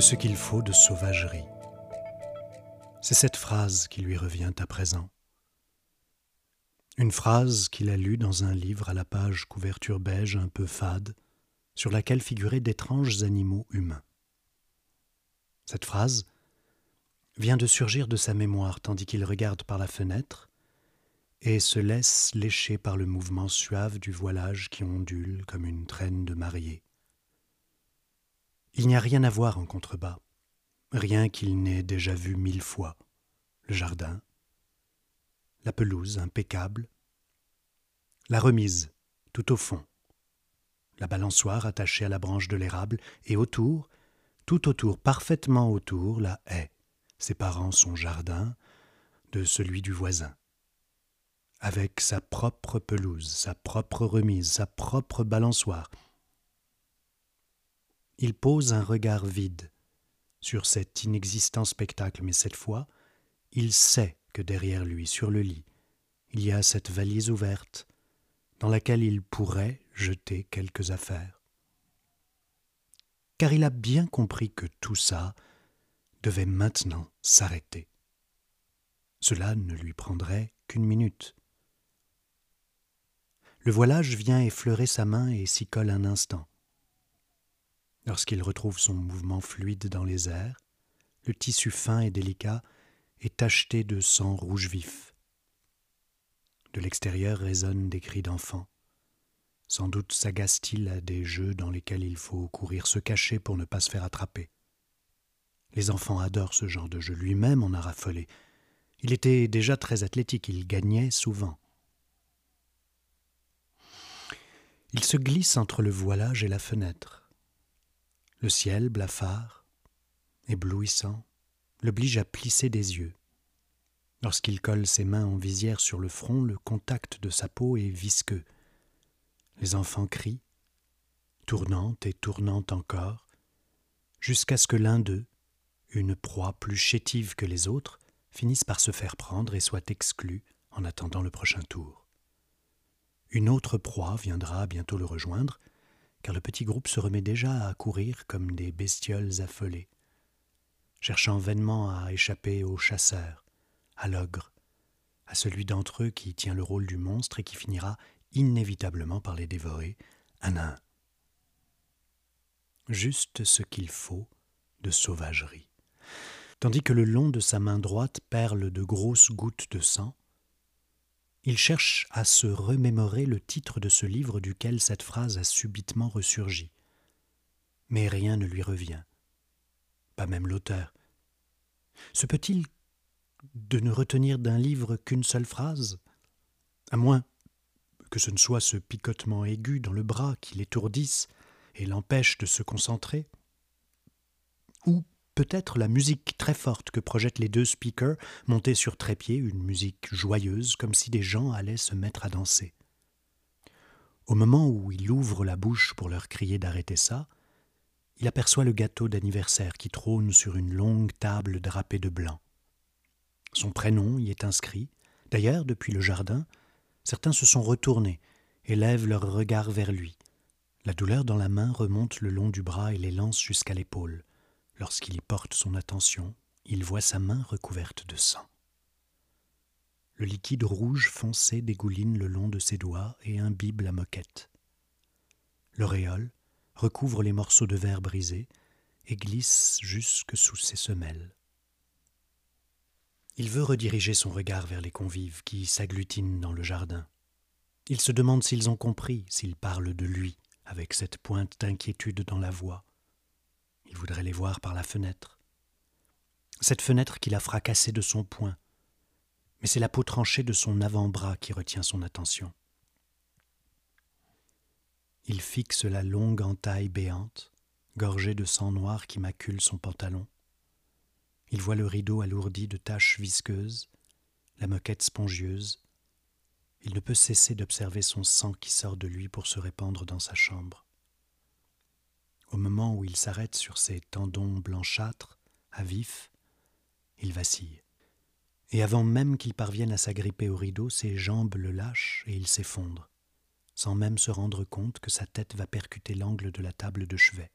Ce qu'il faut de sauvagerie. C'est cette phrase qui lui revient à présent. Une phrase qu'il a lue dans un livre à la page couverture beige un peu fade, sur laquelle figuraient d'étranges animaux humains. Cette phrase vient de surgir de sa mémoire tandis qu'il regarde par la fenêtre et se laisse lécher par le mouvement suave du voilage qui ondule comme une traîne de mariée. Il n'y a rien à voir en contrebas, rien qu'il n'ait déjà vu mille fois. Le jardin, la pelouse impeccable, la remise tout au fond, la balançoire attachée à la branche de l'érable, et autour, tout autour, parfaitement autour, la haie, séparant son jardin de celui du voisin avec sa propre pelouse, sa propre remise, sa propre balançoire. Il pose un regard vide sur cet inexistant spectacle, mais cette fois, il sait que derrière lui, sur le lit, il y a cette valise ouverte dans laquelle il pourrait jeter quelques affaires. Car il a bien compris que tout ça devait maintenant s'arrêter. Cela ne lui prendrait qu'une minute. Le voilage vient effleurer sa main et s'y colle un instant. Lorsqu'il retrouve son mouvement fluide dans les airs, le tissu fin et délicat est tacheté de sang rouge vif. De l'extérieur résonnent des cris d'enfants. Sans doute s'agace-t-il à des jeux dans lesquels il faut courir se cacher pour ne pas se faire attraper. Les enfants adorent ce genre de jeu. Lui-même en a raffolé. Il était déjà très athlétique, il gagnait souvent. Il se glisse entre le voilage et la fenêtre. Le ciel blafard, éblouissant, l'oblige à plisser des yeux. Lorsqu'il colle ses mains en visière sur le front, le contact de sa peau est visqueux. Les enfants crient, tournant et tournant encore, jusqu'à ce que l'un d'eux, une proie plus chétive que les autres, finisse par se faire prendre et soit exclu en attendant le prochain tour. Une autre proie viendra bientôt le rejoindre, car le petit groupe se remet déjà à courir comme des bestioles affolées, cherchant vainement à échapper au chasseur, à l'ogre, à celui d'entre eux qui tient le rôle du monstre et qui finira inévitablement par les dévorer un à un. Juste ce qu'il faut de sauvagerie. Tandis que le long de sa main droite perlent de grosses gouttes de sang, il cherche à se remémorer le titre de ce livre duquel cette phrase a subitement ressurgi. Mais rien ne lui revient, pas même l'auteur. Se peut-il de ne retenir d'un livre qu'une seule phrase? À moins que ce ne soit ce picotement aigu dans le bras qui l'étourdisse et l'empêche de se concentrer Ou peut-être la musique très forte que projettent les deux speakers montés sur trépied, une musique joyeuse, comme si des gens allaient se mettre à danser. Au moment où il ouvre la bouche pour leur crier d'arrêter ça, il aperçoit le gâteau d'anniversaire qui trône sur une longue table drapée de blanc. Son prénom y est inscrit. D'ailleurs, depuis le jardin, certains se sont retournés et lèvent leur regard vers lui. La douleur dans la main remonte le long du bras et les lance jusqu'à l'épaule. Lorsqu'il y porte son attention, il voit sa main recouverte de sang. Le liquide rouge foncé dégouline le long de ses doigts et imbibe la moquette. L'auréole recouvre les morceaux de verre brisés et glisse jusque sous ses semelles. Il veut rediriger son regard vers les convives qui s'agglutinent dans le jardin. Il se demande s'ils ont compris, s'ils parlent de lui, avec cette pointe d'inquiétude dans la voix, il voudrait les voir par la fenêtre. Cette fenêtre qu'il a fracassée de son poing. Mais c'est la peau tranchée de son avant-bras qui retient son attention. Il fixe la longue entaille béante, gorgée de sang noir qui macule son pantalon. Il voit le rideau alourdi de taches visqueuses, la moquette spongieuse. Il ne peut cesser d'observer son sang qui sort de lui pour se répandre dans sa chambre. Au moment où il s'arrête sur ses tendons blanchâtres, à vif, il vacille. Et avant même qu'il parvienne à s'agripper au rideau, ses jambes le lâchent et il s'effondre, sans même se rendre compte que sa tête va percuter l'angle de la table de chevet.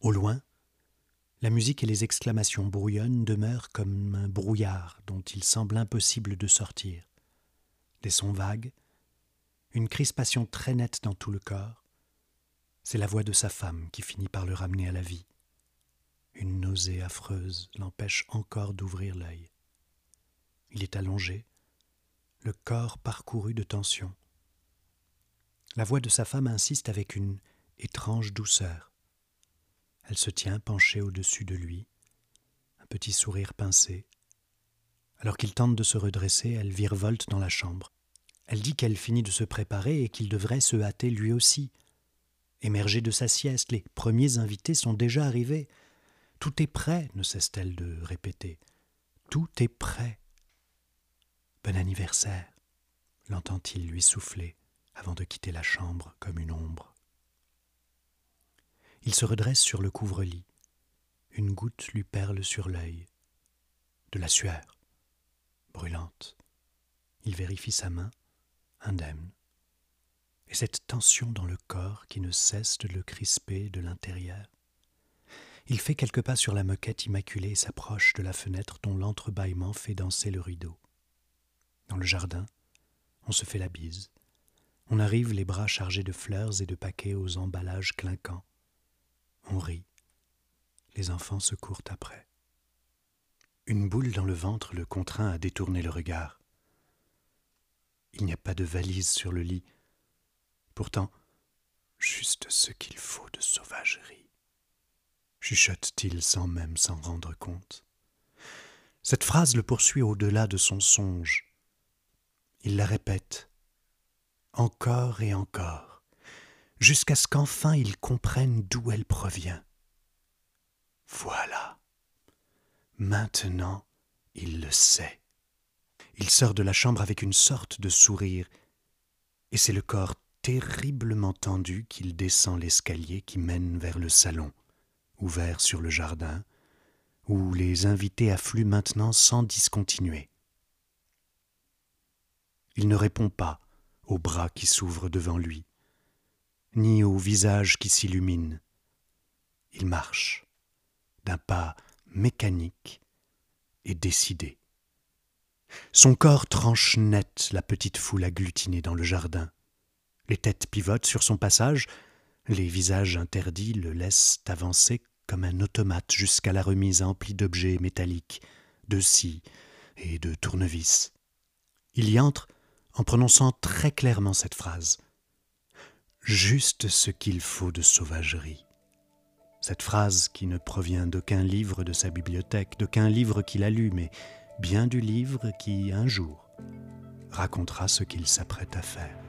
Au loin, La musique et les exclamations brouillonnes demeurent comme un brouillard dont il semble impossible de sortir. Des sons vagues, une crispation très nette dans tout le corps. C'est la voix de sa femme qui finit par le ramener à la vie. Une nausée affreuse l'empêche encore d'ouvrir l'œil. Il est allongé, le corps parcouru de tension. La voix de sa femme insiste avec une étrange douceur. Elle se tient penchée au-dessus de lui, un petit sourire pincé. Alors qu'il tente de se redresser, elle virevolte dans la chambre. Elle dit qu'elle finit de se préparer et qu'il devrait se hâter lui aussi. Émerger de sa sieste, les premiers invités sont déjà arrivés. Tout est prêt, ne cesse-t-elle de répéter. Tout est prêt. Bon anniversaire, l'entend-il lui souffler avant de quitter la chambre comme une ombre. Il se redresse sur le couvre-lit. Une goutte lui perle sur l'œil. De la sueur, brûlante. Il vérifie sa main, indemne. Et cette tension dans le corps qui ne cesse de le crisper de l'intérieur. Il fait quelques pas sur la moquette immaculée et s'approche de la fenêtre dont l'entrebâillement fait danser le rideau. Dans le jardin, on se fait la bise. On arrive les bras chargés de fleurs et de paquets aux emballages clinquants. On rit. Les enfants se courent après. Une boule dans le ventre le contraint à détourner le regard. Il n'y a pas de valise sur le lit. Pourtant, juste ce qu'il faut de sauvagerie. Chuchote-t-il sans même s'en rendre compte. Cette phrase le poursuit au-delà de son songe. Il la répète, encore et encore, jusqu'à ce qu'enfin il comprenne d'où elle provient. Voilà. Maintenant, il le sait. Il sort de la chambre avec une sorte de sourire, et c'est le corps terriblement tendu qu'il descend l'escalier qui mène vers le salon, ouvert sur le jardin, où les invités affluent maintenant sans discontinuer. Il ne répond pas aux bras qui s'ouvrent devant lui, ni au visage qui s'illumine. Il marche d'un pas mécanique et décidé. Son corps tranche net la petite foule agglutinée dans le jardin. Les têtes pivotent sur son passage, les visages interdits le laissent avancer comme un automate jusqu'à la remise emplie d'objets métalliques, de scies et de tournevis. Il y entre en prononçant très clairement cette phrase. Juste ce qu'il faut de sauvagerie. Cette phrase qui ne provient d'aucun livre de sa bibliothèque, d'aucun livre qu'il a lu, mais bien du livre qui, un jour, racontera ce qu'il s'apprête à faire.